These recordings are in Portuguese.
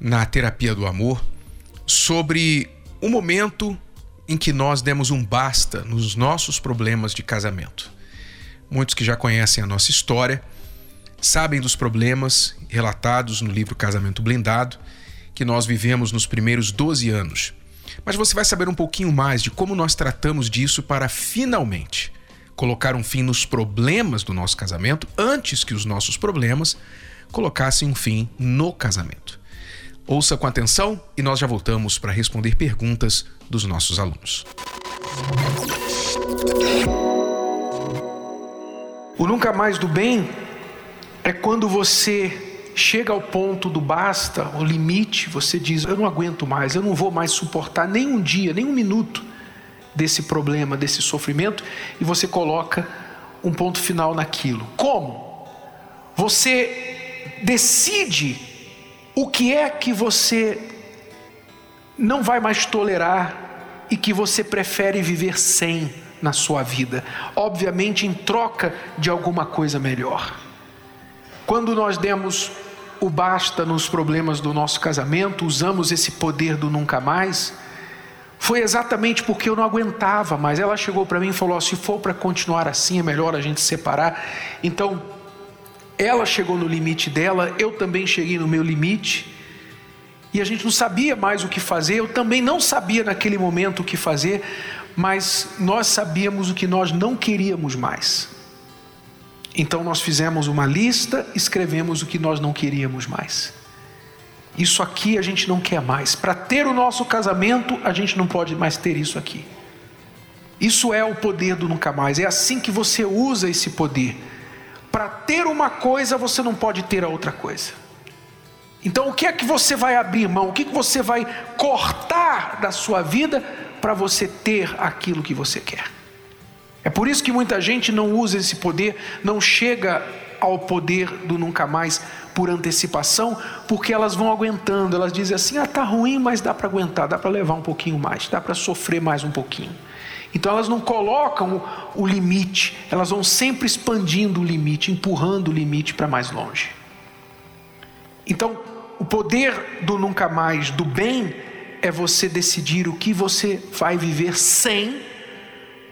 na Terapia do Amor sobre o momento em que nós demos um basta nos nossos problemas de casamento. Muitos que já conhecem a nossa história sabem dos problemas relatados no livro Casamento Blindado que nós vivemos nos primeiros 12 anos. Mas você vai saber um pouquinho mais de como nós tratamos disso para finalmente colocar um fim nos problemas do nosso casamento antes que os nossos problemas colocassem um fim no casamento. Ouça com atenção e nós já voltamos para responder perguntas dos nossos alunos. O nunca mais do bem é quando você chega ao ponto do basta, o limite, você diz: Eu não aguento mais, eu não vou mais suportar nem um dia, nem um minuto desse problema, desse sofrimento, e você coloca um ponto final naquilo. Como? Você decide o que é que você não vai mais tolerar e que você prefere viver sem na sua vida, obviamente em troca de alguma coisa melhor. Quando nós demos o basta nos problemas do nosso casamento, usamos esse poder do nunca mais, foi exatamente porque eu não aguentava mais. Ela chegou para mim e falou: se for para continuar assim, é melhor a gente separar. Então, ela chegou no limite dela, eu também cheguei no meu limite. E a gente não sabia mais o que fazer, eu também não sabia naquele momento o que fazer, mas nós sabíamos o que nós não queríamos mais. Então nós fizemos uma lista, escrevemos o que nós não queríamos mais. Isso aqui a gente não quer mais. Para ter o nosso casamento, a gente não pode mais ter isso aqui. Isso é o poder do nunca mais. É assim que você usa esse poder. Para ter uma coisa, você não pode ter a outra coisa. Então, o que é que você vai abrir mão? O que, é que você vai cortar da sua vida para você ter aquilo que você quer? É por isso que muita gente não usa esse poder, não chega ao poder do nunca mais por antecipação, porque elas vão aguentando, elas dizem assim: "Ah, tá ruim, mas dá para aguentar, dá para levar um pouquinho mais, dá para sofrer mais um pouquinho". Então elas não colocam o, limite, elas vão sempre expandindo o limite, empurrando o limite para mais longe. Então, o poder do nunca mais, do bem, é você decidir o que você vai viver sem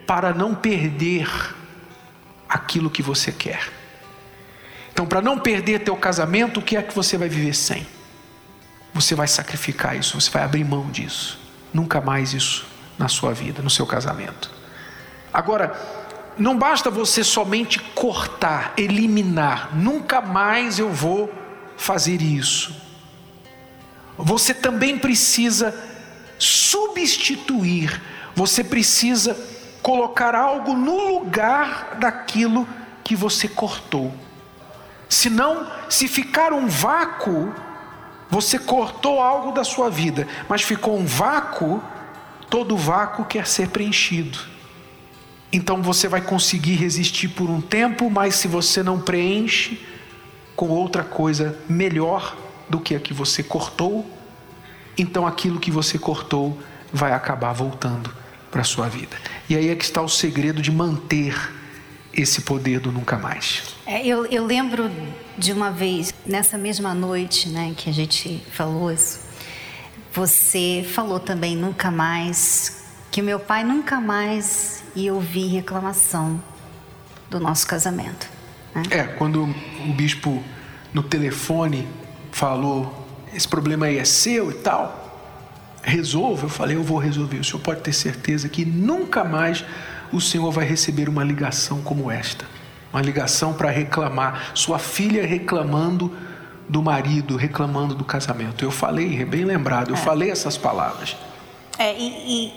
para não perder aquilo que você quer. Então, para não perder teu casamento, o que é que você vai viver sem? Você vai sacrificar isso, você vai abrir mão disso. Nunca mais isso na sua vida, no seu casamento. Agora, não basta você somente cortar, eliminar, nunca mais eu vou fazer isso. Você também precisa substituir, você precisa colocar algo no lugar daquilo que você cortou. Senão, se ficar um vácuo, você cortou algo da sua vida, mas ficou um vácuo, todo vácuo quer ser preenchido. Então você vai conseguir resistir por um tempo, mas se você não preenche com outra coisa melhor do que a que você cortou, então aquilo que você cortou vai acabar voltando para a sua vida. E aí é que está o segredo de manter esse poder do nunca mais. É, eu, eu, lembro de uma vez, nessa mesma noite né, que a gente falou isso, você falou também nunca mais, que meu pai nunca mais ia ouvir reclamação do nosso casamento. Né? É, quando o bispo no telefone falou, esse problema aí é seu e tal, resolva, eu falei, eu vou resolver. O senhor pode ter certeza que nunca mais o Senhor vai receber uma ligação como esta uma ligação para reclamar, sua filha reclamando do marido, reclamando do casamento. Eu falei, é bem lembrado, eu é. falei essas palavras. É, e,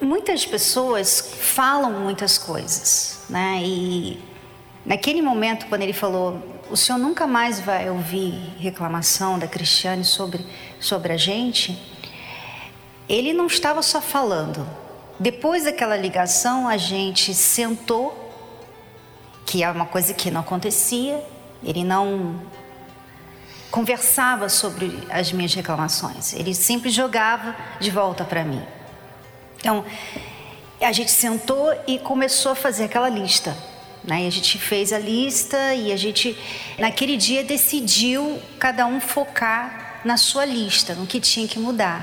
e, muitas pessoas falam muitas coisas, né? E Naquele momento, quando ele falou, o senhor nunca mais vai ouvir reclamação da Cristiane sobre, sobre a gente, ele não estava só falando. Depois daquela ligação, a gente sentou, que é uma coisa que não acontecia, ele não conversava sobre as minhas reclamações, ele sempre jogava de volta para mim. Então, a gente sentou e começou a fazer aquela lista. Né? E a gente fez a lista e a gente, naquele dia, decidiu cada um focar na sua lista, no que tinha que mudar.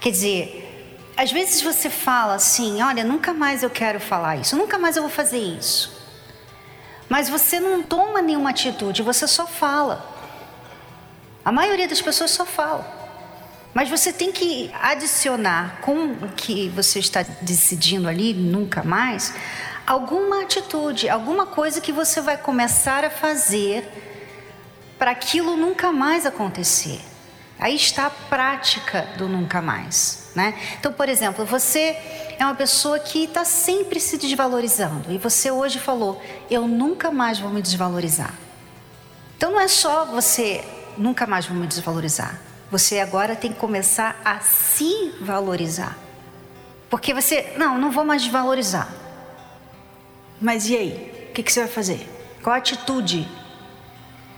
Quer dizer, às vezes você fala assim: olha, nunca mais eu quero falar isso, nunca mais eu vou fazer isso. Mas você não toma nenhuma atitude, você só fala. A maioria das pessoas só fala. Mas você tem que adicionar com o que você está decidindo ali, nunca mais, alguma atitude, alguma coisa que você vai começar a fazer para aquilo nunca mais acontecer. Aí está a prática do nunca mais. Né? Então, por exemplo, você é uma pessoa que está sempre se desvalorizando e você hoje falou: Eu nunca mais vou me desvalorizar. Então, não é só você nunca mais vou me desvalorizar. Você agora tem que começar a se valorizar. Porque você, não, não vou mais desvalorizar. Mas e aí? O que, que você vai fazer? Qual a atitude?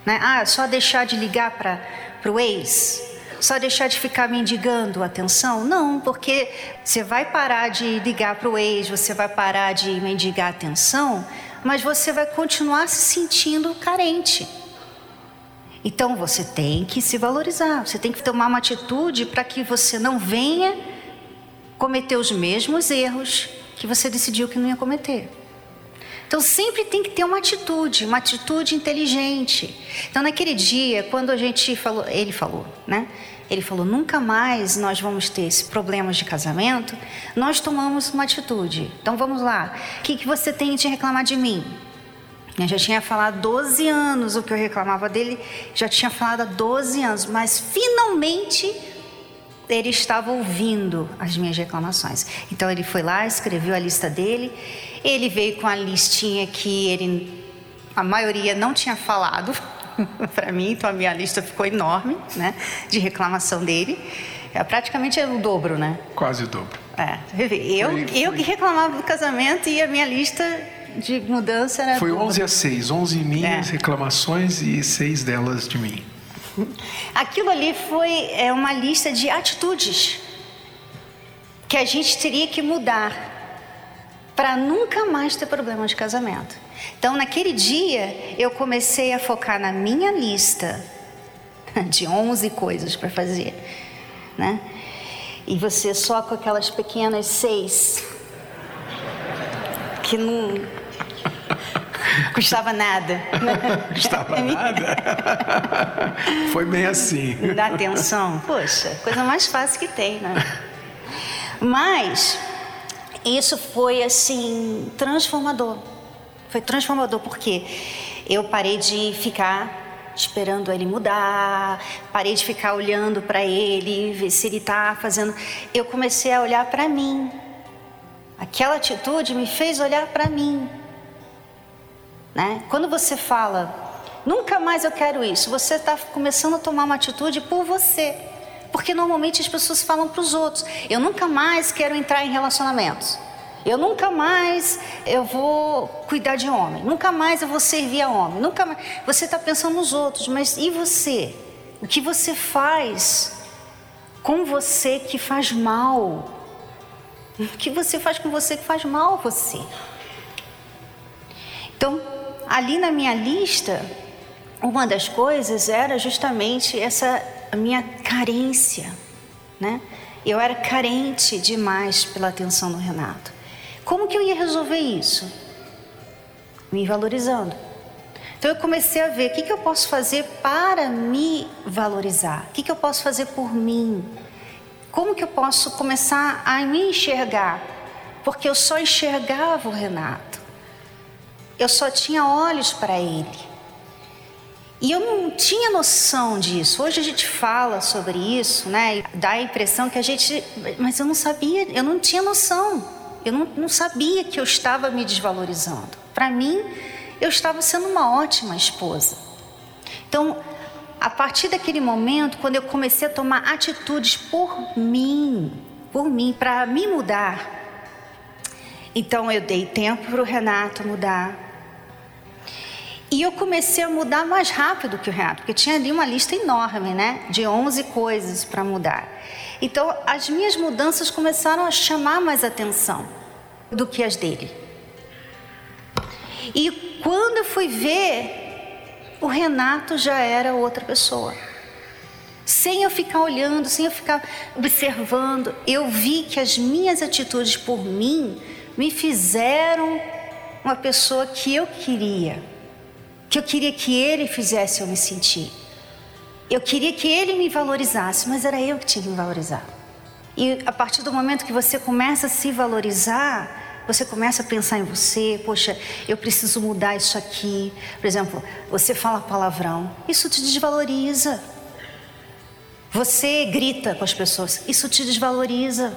Né? Ah, só deixar de ligar para o ex? Só deixar de ficar mendigando atenção? Não, porque você vai parar de ligar para o ex, você vai parar de mendigar atenção, mas você vai continuar se sentindo carente. Então você tem que se valorizar, você tem que tomar uma atitude para que você não venha cometer os mesmos erros que você decidiu que não ia cometer. Então sempre tem que ter uma atitude, uma atitude inteligente. Então naquele dia, quando a gente falou, ele falou, né? Ele falou: nunca mais nós vamos ter esse problemas de casamento. Nós tomamos uma atitude. Então vamos lá. O que, que você tem de reclamar de mim? Eu já tinha falado 12 anos o que eu reclamava dele, já tinha falado há 12 anos, mas finalmente ele estava ouvindo as minhas reclamações. Então ele foi lá, escreveu a lista dele, ele veio com a listinha que ele, a maioria não tinha falado para mim, então a minha lista ficou enorme, né, de reclamação dele. É, praticamente é o dobro, né? Quase o dobro. É, eu, foi, foi. eu que reclamava do casamento e a minha lista de mudança era. Foi dura. 11 a 6, 11 minhas é. reclamações e 6 delas de mim. Aquilo ali foi é, uma lista de atitudes que a gente teria que mudar para nunca mais ter problema de casamento. Então, naquele dia, eu comecei a focar na minha lista de 11 coisas para fazer, né? E você só com aquelas pequenas seis que não Custava nada. Custava nada? Foi bem assim. Dá atenção? Poxa, coisa mais fácil que tem, né? Mas isso foi assim transformador. Foi transformador porque eu parei de ficar esperando ele mudar, parei de ficar olhando para ele, ver se ele está fazendo. Eu comecei a olhar para mim. Aquela atitude me fez olhar para mim. Né? Quando você fala, nunca mais eu quero isso, você está começando a tomar uma atitude por você. Porque normalmente as pessoas falam para os outros: eu nunca mais quero entrar em relacionamentos. Eu nunca mais eu vou cuidar de homem. Nunca mais eu vou servir a homem. Nunca mais. Você está pensando nos outros, mas e você? O que você faz com você que faz mal? O que você faz com você que faz mal a você? Então, ali na minha lista, uma das coisas era justamente essa minha carência, né? Eu era carente demais pela atenção do Renato. Como que eu ia resolver isso? Me valorizando. Então eu comecei a ver o que, que eu posso fazer para me valorizar, o que, que eu posso fazer por mim, como que eu posso começar a me enxergar, porque eu só enxergava o Renato. Eu só tinha olhos para ele. E eu não tinha noção disso. Hoje a gente fala sobre isso, né? E dá a impressão que a gente. Mas eu não sabia, eu não tinha noção. Eu não, não sabia que eu estava me desvalorizando. Para mim, eu estava sendo uma ótima esposa. Então, a partir daquele momento, quando eu comecei a tomar atitudes por mim, por mim, para me mudar, então eu dei tempo para o Renato mudar. E eu comecei a mudar mais rápido que o Renato, porque tinha ali uma lista enorme, né? De 11 coisas para mudar. Então, as minhas mudanças começaram a chamar mais atenção do que as dele. E quando eu fui ver, o Renato já era outra pessoa. Sem eu ficar olhando, sem eu ficar observando, eu vi que as minhas atitudes por mim me fizeram uma pessoa que eu queria, que eu queria que ele fizesse eu me sentir. Eu queria que ele me valorizasse, mas era eu que tinha que me valorizar. E a partir do momento que você começa a se valorizar, você começa a pensar em você, poxa, eu preciso mudar isso aqui. Por exemplo, você fala palavrão, isso te desvaloriza. Você grita com as pessoas, isso te desvaloriza.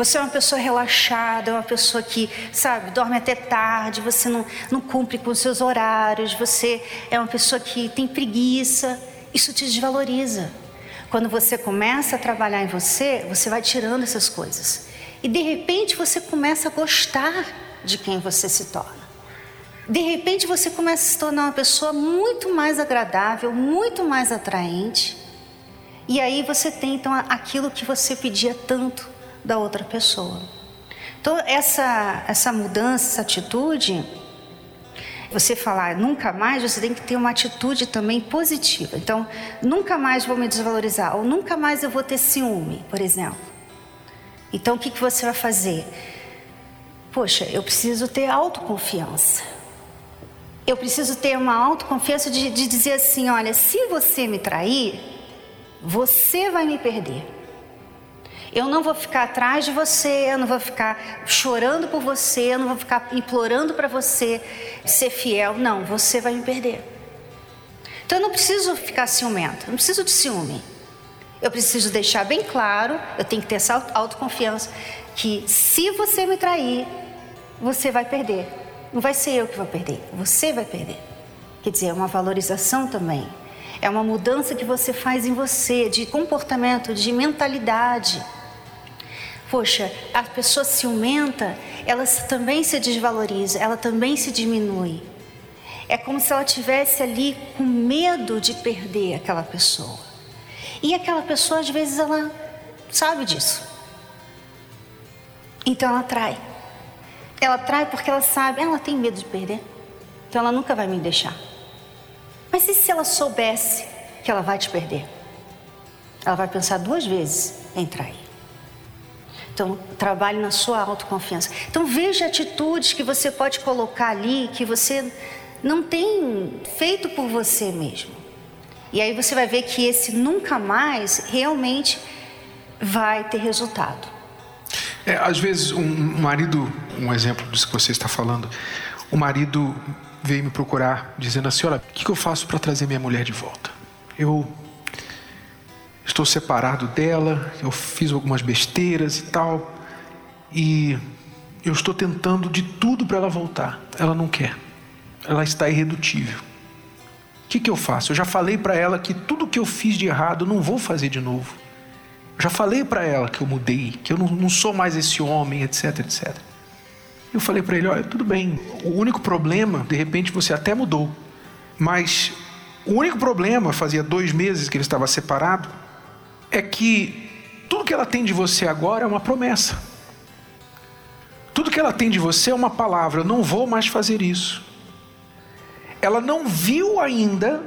Você é uma pessoa relaxada, é uma pessoa que, sabe, dorme até tarde, você não, não cumpre com os seus horários, você é uma pessoa que tem preguiça. Isso te desvaloriza. Quando você começa a trabalhar em você, você vai tirando essas coisas. E de repente você começa a gostar de quem você se torna. De repente você começa a se tornar uma pessoa muito mais agradável, muito mais atraente. E aí você tem então aquilo que você pedia tanto da outra pessoa. Então essa essa mudança, essa atitude, você falar nunca mais, você tem que ter uma atitude também positiva. Então, nunca mais vou me desvalorizar ou nunca mais eu vou ter ciúme, por exemplo. Então, o que, que você vai fazer? Poxa, eu preciso ter autoconfiança. Eu preciso ter uma autoconfiança de, de dizer assim: olha, se você me trair, você vai me perder. Eu não vou ficar atrás de você, eu não vou ficar chorando por você, eu não vou ficar implorando para você ser fiel. Não, você vai me perder. Então eu não preciso ficar ciumento, não preciso de ciúme. Eu preciso deixar bem claro, eu tenho que ter essa autoconfiança, que se você me trair, você vai perder. Não vai ser eu que vou perder, você vai perder. Quer dizer, é uma valorização também. É uma mudança que você faz em você, de comportamento, de mentalidade. Poxa, a pessoa ciumenta, ela também se desvaloriza, ela também se diminui. É como se ela tivesse ali com medo de perder aquela pessoa. E aquela pessoa, às vezes, ela sabe disso. Então ela trai. Ela trai porque ela sabe, ela tem medo de perder. Então ela nunca vai me deixar. Mas e se ela soubesse que ela vai te perder? Ela vai pensar duas vezes em trair. Então, trabalhe na sua autoconfiança. Então, veja atitudes que você pode colocar ali que você não tem feito por você mesmo. E aí você vai ver que esse nunca mais realmente vai ter resultado. É, às vezes, um marido, um exemplo disso que você está falando, o marido veio me procurar dizendo assim: Olha, o que eu faço para trazer minha mulher de volta? Eu estou separado dela, eu fiz algumas besteiras e tal, e eu estou tentando de tudo para ela voltar. Ela não quer, ela está irredutível que, que eu faço? Eu já falei para ela que tudo que eu fiz de errado eu não vou fazer de novo. Já falei para ela que eu mudei, que eu não, não, sou mais esse homem, etc, etc. Eu falei para ele: olha, tudo bem, o único problema, de repente você até mudou, mas o único problema, fazia dois meses que ele estava separado, é que tudo que ela tem de você agora é uma promessa. Tudo que ela tem de você é uma palavra: eu não vou mais fazer isso ela não viu ainda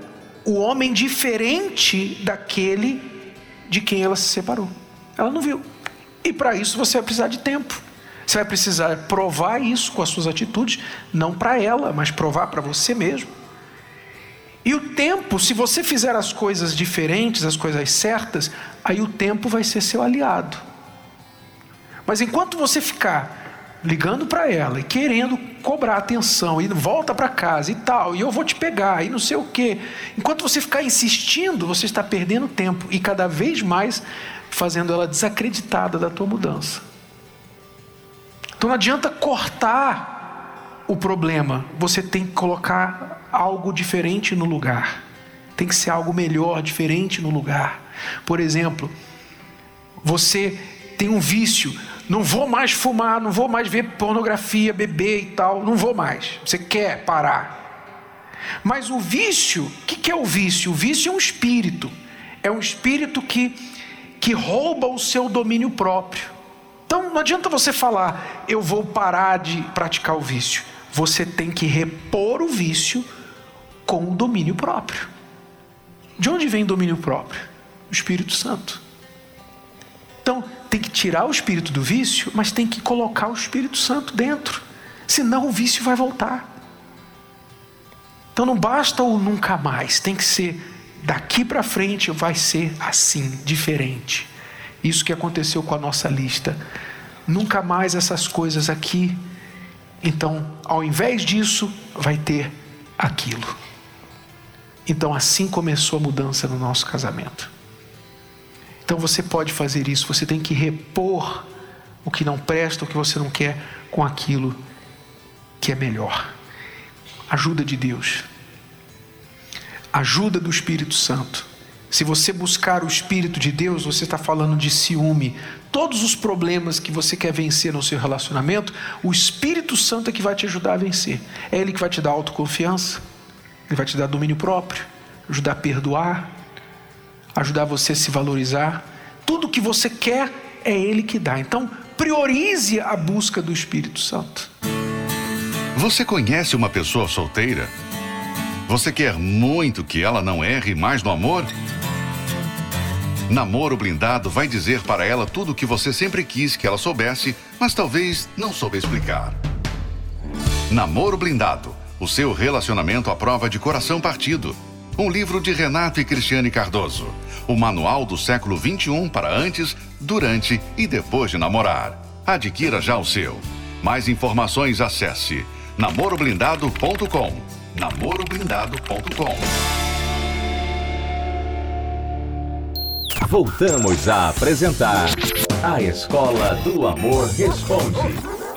o homem diferente daquele de quem ela se separou. Ela não viu. E para isso você vai precisar de tempo. Você vai precisar provar isso com as suas atitudes, não para ela, mas provar para você mesmo. E o tempo, se você fizer as coisas diferentes, as coisas certas, aí o tempo vai ser seu aliado. Mas enquanto você ficar ligando para ela e querendo cobrar atenção e volta para casa e tal, e eu vou te pegar e não sei o quê. Enquanto você ficar insistindo, você está perdendo tempo e cada vez mais fazendo ela desacreditada da tua mudança. Então não adianta cortar o problema, você tem que colocar algo diferente no lugar. Tem que ser algo melhor, diferente no lugar. Por exemplo, você tem um vício, não vou mais fumar, não vou mais ver pornografia, beber e tal, não vou mais. Você quer parar. Mas o vício, o que, que é o vício? O vício é um espírito, é um espírito que, que rouba o seu domínio próprio. Então não adianta você falar, eu vou parar de praticar o vício. Você tem que repor o vício com o domínio próprio. De onde vem o domínio próprio? O Espírito Santo. Então, tem que tirar o espírito do vício, mas tem que colocar o Espírito Santo dentro. Senão o vício vai voltar. Então não basta o nunca mais, tem que ser daqui para frente vai ser assim, diferente. Isso que aconteceu com a nossa lista. Nunca mais essas coisas aqui. Então, ao invés disso, vai ter aquilo. Então, assim começou a mudança no nosso casamento. Então, você pode fazer isso, você tem que repor o que não presta, o que você não quer, com aquilo que é melhor. Ajuda de Deus, ajuda do Espírito Santo. Se você buscar o Espírito de Deus, você está falando de ciúme. Todos os problemas que você quer vencer no seu relacionamento, o Espírito Santo é que vai te ajudar a vencer. É Ele que vai te dar autoconfiança ele vai te dar domínio próprio, ajudar a perdoar, ajudar você a se valorizar. Tudo que você quer é Ele que dá. Então, priorize a busca do Espírito Santo. Você conhece uma pessoa solteira? Você quer muito que ela não erre mais no amor? Namoro Blindado vai dizer para ela tudo o que você sempre quis que ela soubesse, mas talvez não soube explicar. Namoro Blindado o seu relacionamento à prova de coração partido. Um livro de Renato e Cristiane Cardoso. O manual do século 21 para antes, durante e depois de namorar. Adquira já o seu. Mais informações acesse namoroblindado.com. namoroblindado.com. Voltamos a apresentar A Escola do Amor Responde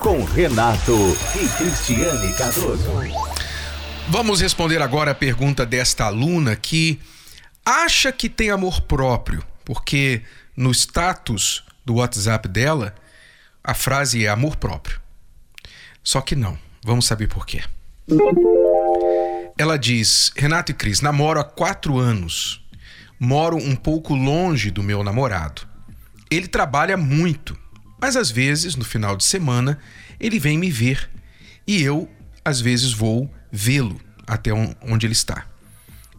com Renato e Cristiane Cardoso. Vamos responder agora a pergunta desta aluna que acha que tem amor próprio, porque no status do WhatsApp dela a frase é amor próprio. Só que não. Vamos saber por quê. Ela diz: Renato e Cris, namoro há quatro anos. Moro um pouco longe do meu namorado. Ele trabalha muito, mas às vezes, no final de semana, ele vem me ver e eu, às vezes, vou vê-lo até onde ele está.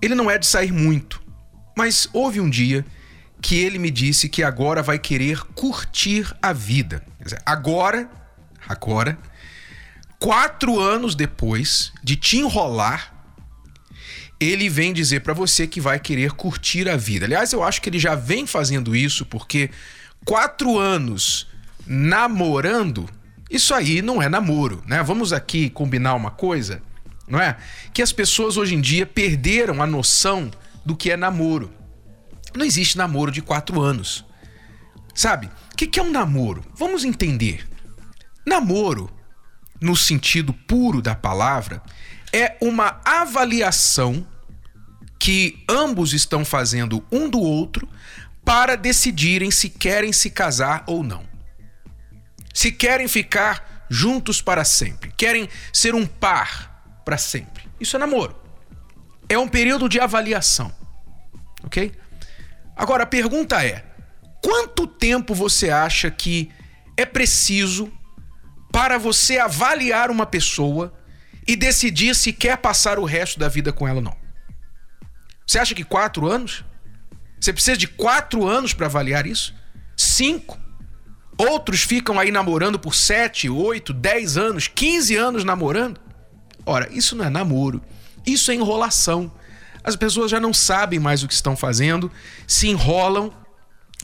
Ele não é de sair muito, mas houve um dia que ele me disse que agora vai querer curtir a vida. Dizer, agora, agora, quatro anos depois de te enrolar, ele vem dizer para você que vai querer curtir a vida. Aliás, eu acho que ele já vem fazendo isso porque quatro anos namorando isso aí não é namoro, né? Vamos aqui combinar uma coisa, não é? Que as pessoas hoje em dia perderam a noção do que é namoro. Não existe namoro de quatro anos. Sabe? O que é um namoro? Vamos entender. Namoro, no sentido puro da palavra, é uma avaliação que ambos estão fazendo um do outro para decidirem se querem se casar ou não se querem ficar juntos para sempre, querem ser um par para sempre. Isso é namoro. É um período de avaliação. Ok? Agora a pergunta é: quanto tempo você acha que é preciso para você avaliar uma pessoa e decidir se quer passar o resto da vida com ela ou não? Você acha que quatro anos? Você precisa de quatro anos para avaliar isso? Cinco? Outros ficam aí namorando por 7, 8, 10 anos, 15 anos namorando. Ora, isso não é namoro, isso é enrolação. As pessoas já não sabem mais o que estão fazendo, se enrolam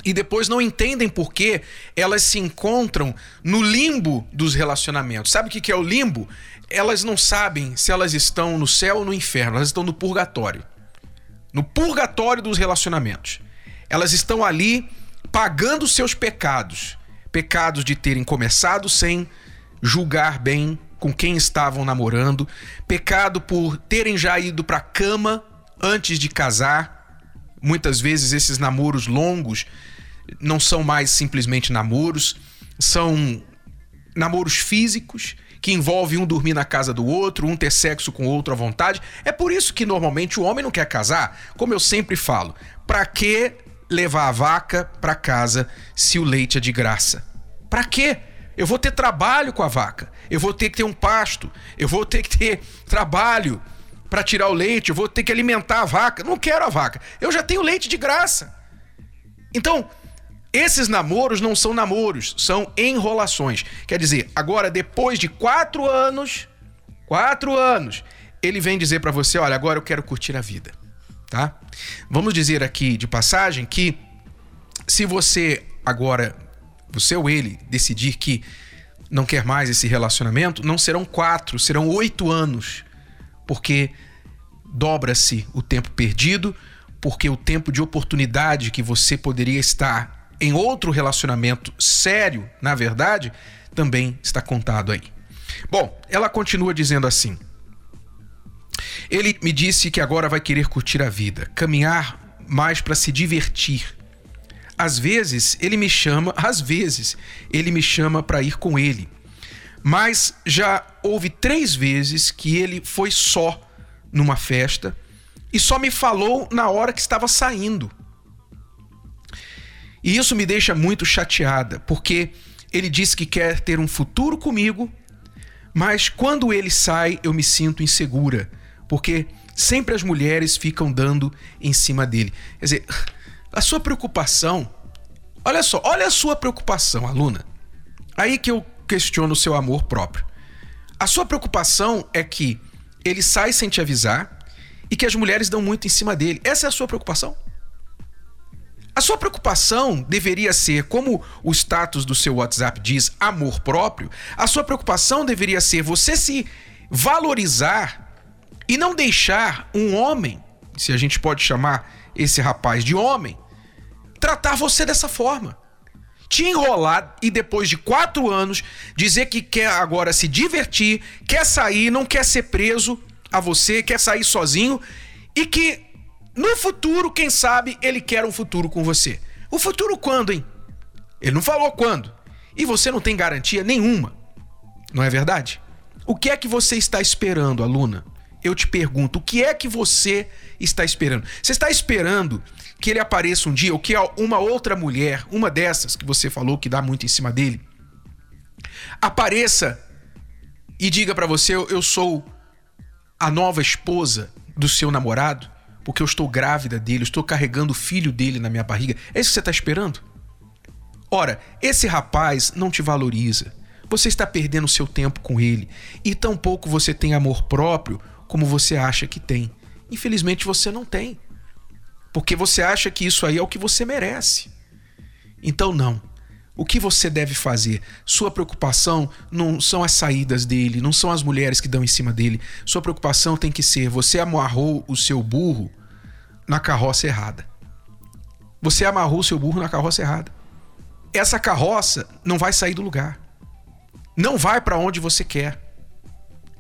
e depois não entendem por que elas se encontram no limbo dos relacionamentos. Sabe o que é o limbo? Elas não sabem se elas estão no céu ou no inferno, elas estão no purgatório. No purgatório dos relacionamentos. Elas estão ali pagando seus pecados pecados de terem começado sem julgar bem com quem estavam namorando, pecado por terem já ido para cama antes de casar. Muitas vezes esses namoros longos não são mais simplesmente namoros, são namoros físicos que envolve um dormir na casa do outro, um ter sexo com o outro à vontade. É por isso que normalmente o homem não quer casar. Como eu sempre falo, para que levar a vaca para casa se o leite é de graça? Para quê? Eu vou ter trabalho com a vaca. Eu vou ter que ter um pasto. Eu vou ter que ter trabalho para tirar o leite. Eu vou ter que alimentar a vaca. Não quero a vaca. Eu já tenho leite de graça. Então, esses namoros não são namoros, são enrolações. Quer dizer, agora depois de quatro anos, quatro anos, ele vem dizer para você: olha, agora eu quero curtir a vida, tá? Vamos dizer aqui de passagem que se você agora, você ou ele, decidir que não quer mais esse relacionamento, não serão quatro, serão oito anos, porque dobra-se o tempo perdido, porque o tempo de oportunidade que você poderia estar em outro relacionamento sério, na verdade, também está contado aí. Bom, ela continua dizendo assim: Ele me disse que agora vai querer curtir a vida, caminhar mais para se divertir. Às vezes ele me chama, às vezes ele me chama para ir com ele. Mas já houve três vezes que ele foi só numa festa e só me falou na hora que estava saindo. E isso me deixa muito chateada, porque ele diz que quer ter um futuro comigo, mas quando ele sai eu me sinto insegura, porque sempre as mulheres ficam dando em cima dele. Quer dizer, a sua preocupação, olha só, olha a sua preocupação, aluna. Aí que eu questiono o seu amor próprio. A sua preocupação é que ele sai sem te avisar e que as mulheres dão muito em cima dele. Essa é a sua preocupação? A sua preocupação deveria ser, como o status do seu WhatsApp diz, amor próprio. A sua preocupação deveria ser você se valorizar e não deixar um homem, se a gente pode chamar esse rapaz de homem, tratar você dessa forma. Te enrolar e depois de quatro anos dizer que quer agora se divertir, quer sair, não quer ser preso a você, quer sair sozinho e que no futuro, quem sabe, ele quer um futuro com você. O futuro quando, hein? Ele não falou quando. E você não tem garantia nenhuma. Não é verdade? O que é que você está esperando, aluna? Eu te pergunto, o que é que você está esperando? Você está esperando que ele apareça um dia, ou que uma outra mulher, uma dessas que você falou que dá muito em cima dele, apareça e diga para você: eu sou a nova esposa do seu namorado? Porque eu estou grávida dele, estou carregando o filho dele na minha barriga. É isso que você está esperando? Ora, esse rapaz não te valoriza. Você está perdendo seu tempo com ele. E tampouco você tem amor próprio como você acha que tem. Infelizmente você não tem. Porque você acha que isso aí é o que você merece. Então, não. O que você deve fazer? Sua preocupação não são as saídas dele, não são as mulheres que dão em cima dele. Sua preocupação tem que ser: você amarrou o seu burro na carroça errada. Você amarrou o seu burro na carroça errada. Essa carroça não vai sair do lugar. Não vai para onde você quer.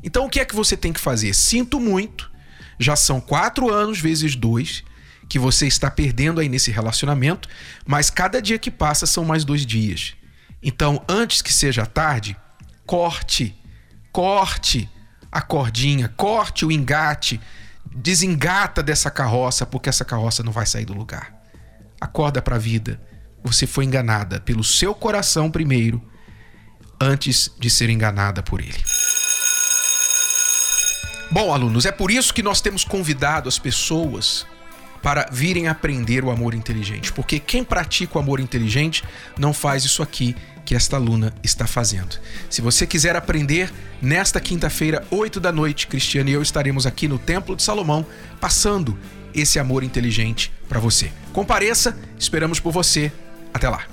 Então o que é que você tem que fazer? Sinto muito. Já são quatro anos vezes dois que você está perdendo aí nesse relacionamento, mas cada dia que passa são mais dois dias. Então, antes que seja tarde, corte, corte a cordinha, corte o engate, desengata dessa carroça, porque essa carroça não vai sair do lugar. Acorda para a vida. Você foi enganada pelo seu coração primeiro, antes de ser enganada por ele. Bom, alunos, é por isso que nós temos convidado as pessoas para virem aprender o amor inteligente, porque quem pratica o amor inteligente não faz isso aqui que esta aluna está fazendo. Se você quiser aprender, nesta quinta-feira, 8 da noite, Cristiano e eu estaremos aqui no Templo de Salomão passando esse amor inteligente para você. Compareça, esperamos por você. Até lá.